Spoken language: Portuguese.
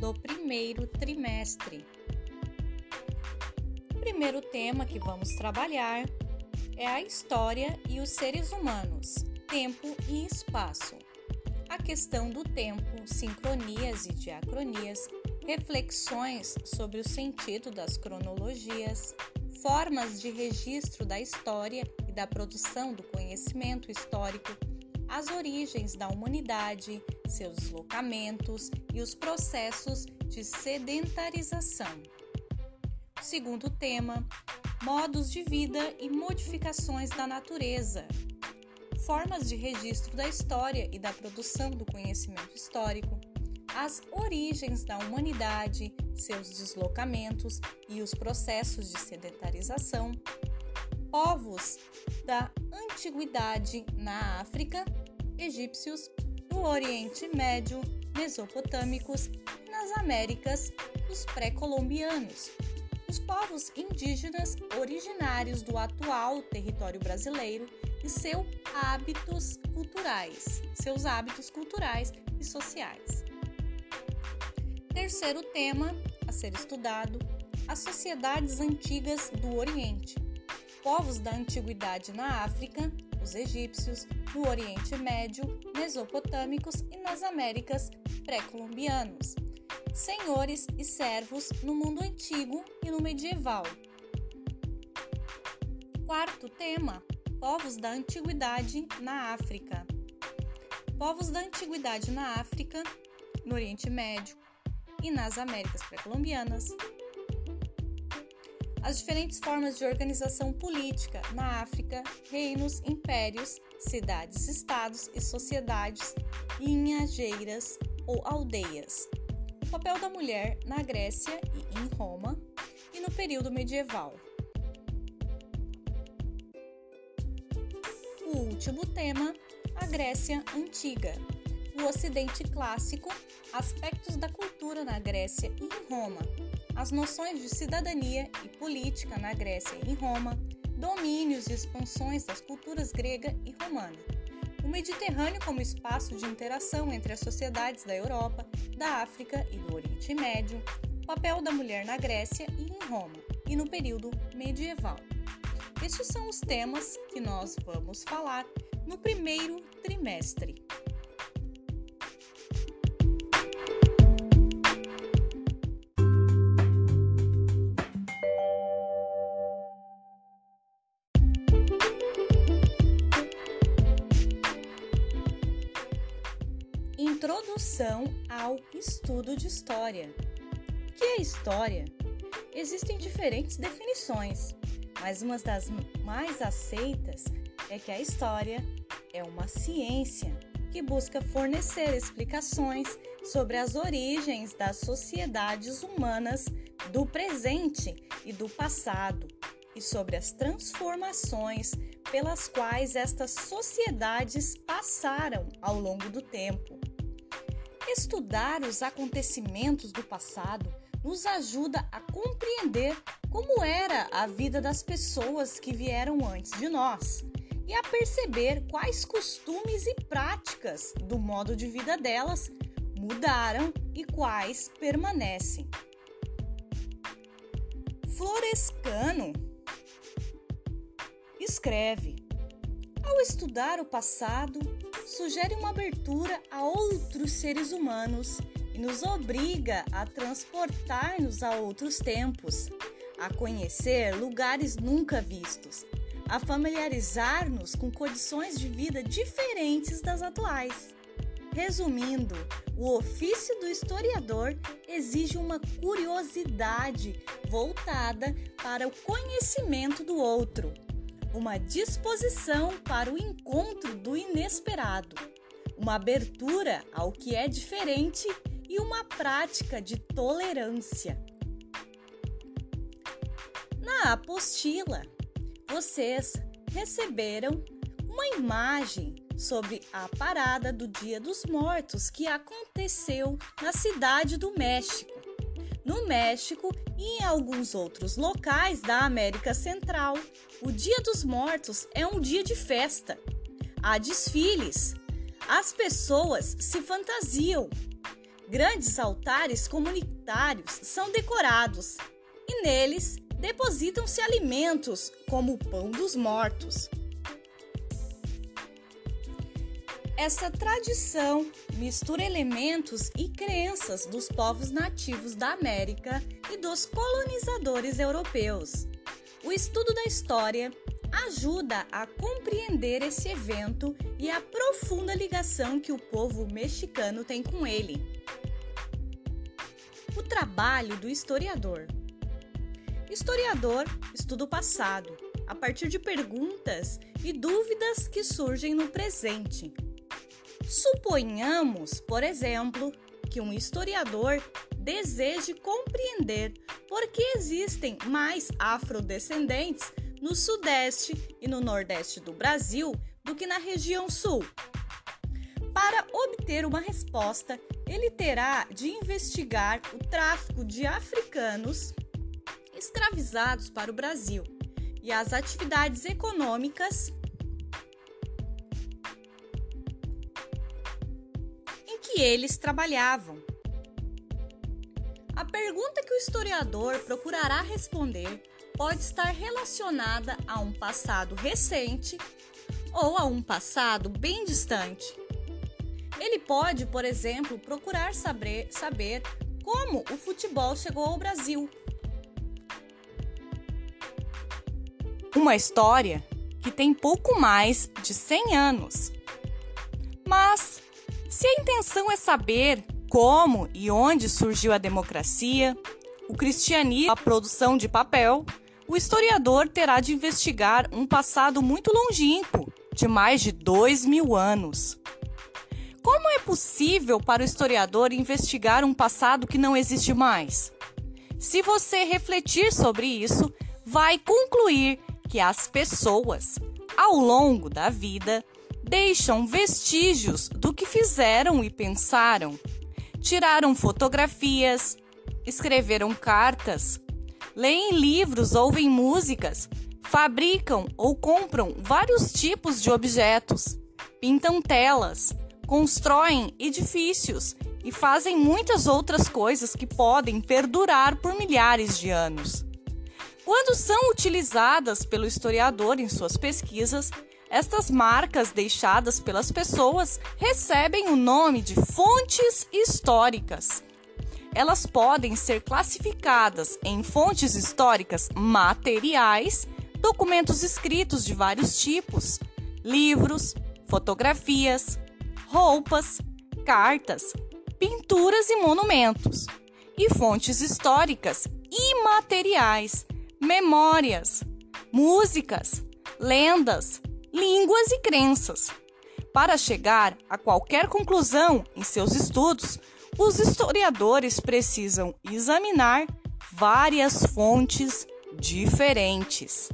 do primeiro trimestre. O primeiro tema que vamos trabalhar é a história e os seres humanos, tempo e espaço. A questão do tempo, sincronias e diacronias, reflexões sobre o sentido das cronologias, formas de registro da história e da produção do conhecimento histórico, as origens da humanidade, seus deslocamentos e os processos de sedentarização. Segundo tema, modos de vida e modificações da natureza, formas de registro da história e da produção do conhecimento histórico, as origens da humanidade, seus deslocamentos e os processos de sedentarização, povos da antiguidade na África, egípcios, no Oriente Médio, mesopotâmicos nas Américas, os pré-colombianos, os povos indígenas originários do atual território brasileiro e seus hábitos culturais, seus hábitos culturais e sociais. Terceiro tema a ser estudado: as sociedades antigas do Oriente. Povos da antiguidade na África, os egípcios, no Oriente Médio, mesopotâmicos e nas Américas pré-colombianos senhores e servos no mundo antigo e no medieval. Quarto tema: povos da antiguidade na África. Povos da antiguidade na África, no Oriente Médio e nas Américas pré-colombianas. As diferentes formas de organização política na África, reinos, impérios, cidades-estados e sociedades linhageiras ou aldeias o papel da mulher na Grécia e em Roma e no período medieval. O último tema, a Grécia Antiga. O Ocidente Clássico, aspectos da cultura na Grécia e em Roma, as noções de cidadania e política na Grécia e em Roma, domínios e expansões das culturas grega e romana o Mediterrâneo como espaço de interação entre as sociedades da Europa, da África e do Oriente Médio, papel da mulher na Grécia e em Roma, e no período medieval. Estes são os temas que nós vamos falar no primeiro trimestre. Introdução ao estudo de história. O que é história? Existem diferentes definições, mas uma das mais aceitas é que a história é uma ciência que busca fornecer explicações sobre as origens das sociedades humanas do presente e do passado e sobre as transformações pelas quais estas sociedades passaram ao longo do tempo. Estudar os acontecimentos do passado nos ajuda a compreender como era a vida das pessoas que vieram antes de nós e a perceber quais costumes e práticas do modo de vida delas mudaram e quais permanecem. Florescano escreve: Ao estudar o passado, sugere uma abertura a outros seres humanos e nos obriga a transportar-nos a outros tempos, a conhecer lugares nunca vistos, a familiarizar-nos com condições de vida diferentes das atuais. Resumindo, o ofício do historiador exige uma curiosidade voltada para o conhecimento do outro uma disposição para o encontro do inesperado, uma abertura ao que é diferente e uma prática de tolerância. Na apostila, vocês receberam uma imagem sobre a parada do Dia dos Mortos que aconteceu na cidade do México. No México e em alguns outros locais da América Central, o Dia dos Mortos é um dia de festa. Há desfiles. As pessoas se fantasiam. Grandes altares comunitários são decorados e neles depositam-se alimentos como o pão dos mortos. Essa tradição mistura elementos e crenças dos povos nativos da América e dos colonizadores europeus. O estudo da história ajuda a compreender esse evento e a profunda ligação que o povo mexicano tem com ele. O trabalho do historiador. Historiador estuda o passado a partir de perguntas e dúvidas que surgem no presente Suponhamos, por exemplo, que um historiador deseje compreender por que existem mais afrodescendentes no Sudeste e no Nordeste do Brasil do que na região Sul. Para obter uma resposta, ele terá de investigar o tráfico de africanos escravizados para o Brasil e as atividades econômicas eles trabalhavam. A pergunta que o historiador procurará responder pode estar relacionada a um passado recente ou a um passado bem distante. Ele pode, por exemplo, procurar saber, saber como o futebol chegou ao Brasil. Uma história que tem pouco mais de 100 anos. Se a intenção é saber como e onde surgiu a democracia, o cristianismo, a produção de papel, o historiador terá de investigar um passado muito longínquo, de mais de dois mil anos. Como é possível para o historiador investigar um passado que não existe mais? Se você refletir sobre isso, vai concluir que as pessoas, ao longo da vida, deixam vestígios do que fizeram e pensaram. Tiraram fotografias, escreveram cartas, leem livros, ouvem músicas, fabricam ou compram vários tipos de objetos, pintam telas, constroem edifícios e fazem muitas outras coisas que podem perdurar por milhares de anos. Quando são utilizadas pelo historiador em suas pesquisas, estas marcas deixadas pelas pessoas recebem o nome de fontes históricas. Elas podem ser classificadas em fontes históricas materiais, documentos escritos de vários tipos, livros, fotografias, roupas, cartas, pinturas e monumentos, e fontes históricas imateriais, memórias, músicas, lendas, línguas e crenças. Para chegar a qualquer conclusão em seus estudos, os historiadores precisam examinar várias fontes diferentes.